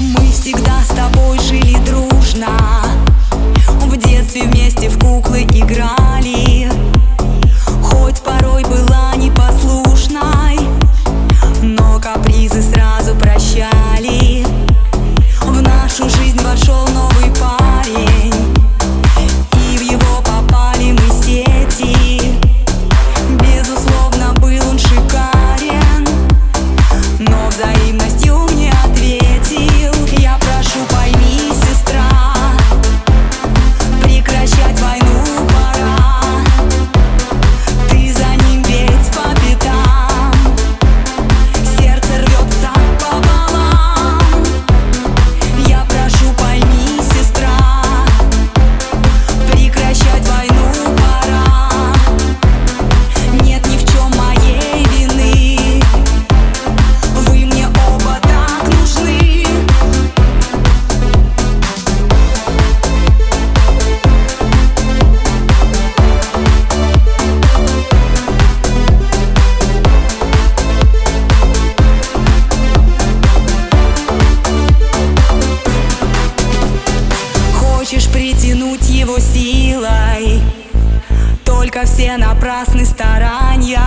Мы всегда с тобой жили дружно хочешь притянуть его силой. Только все напрасны старания.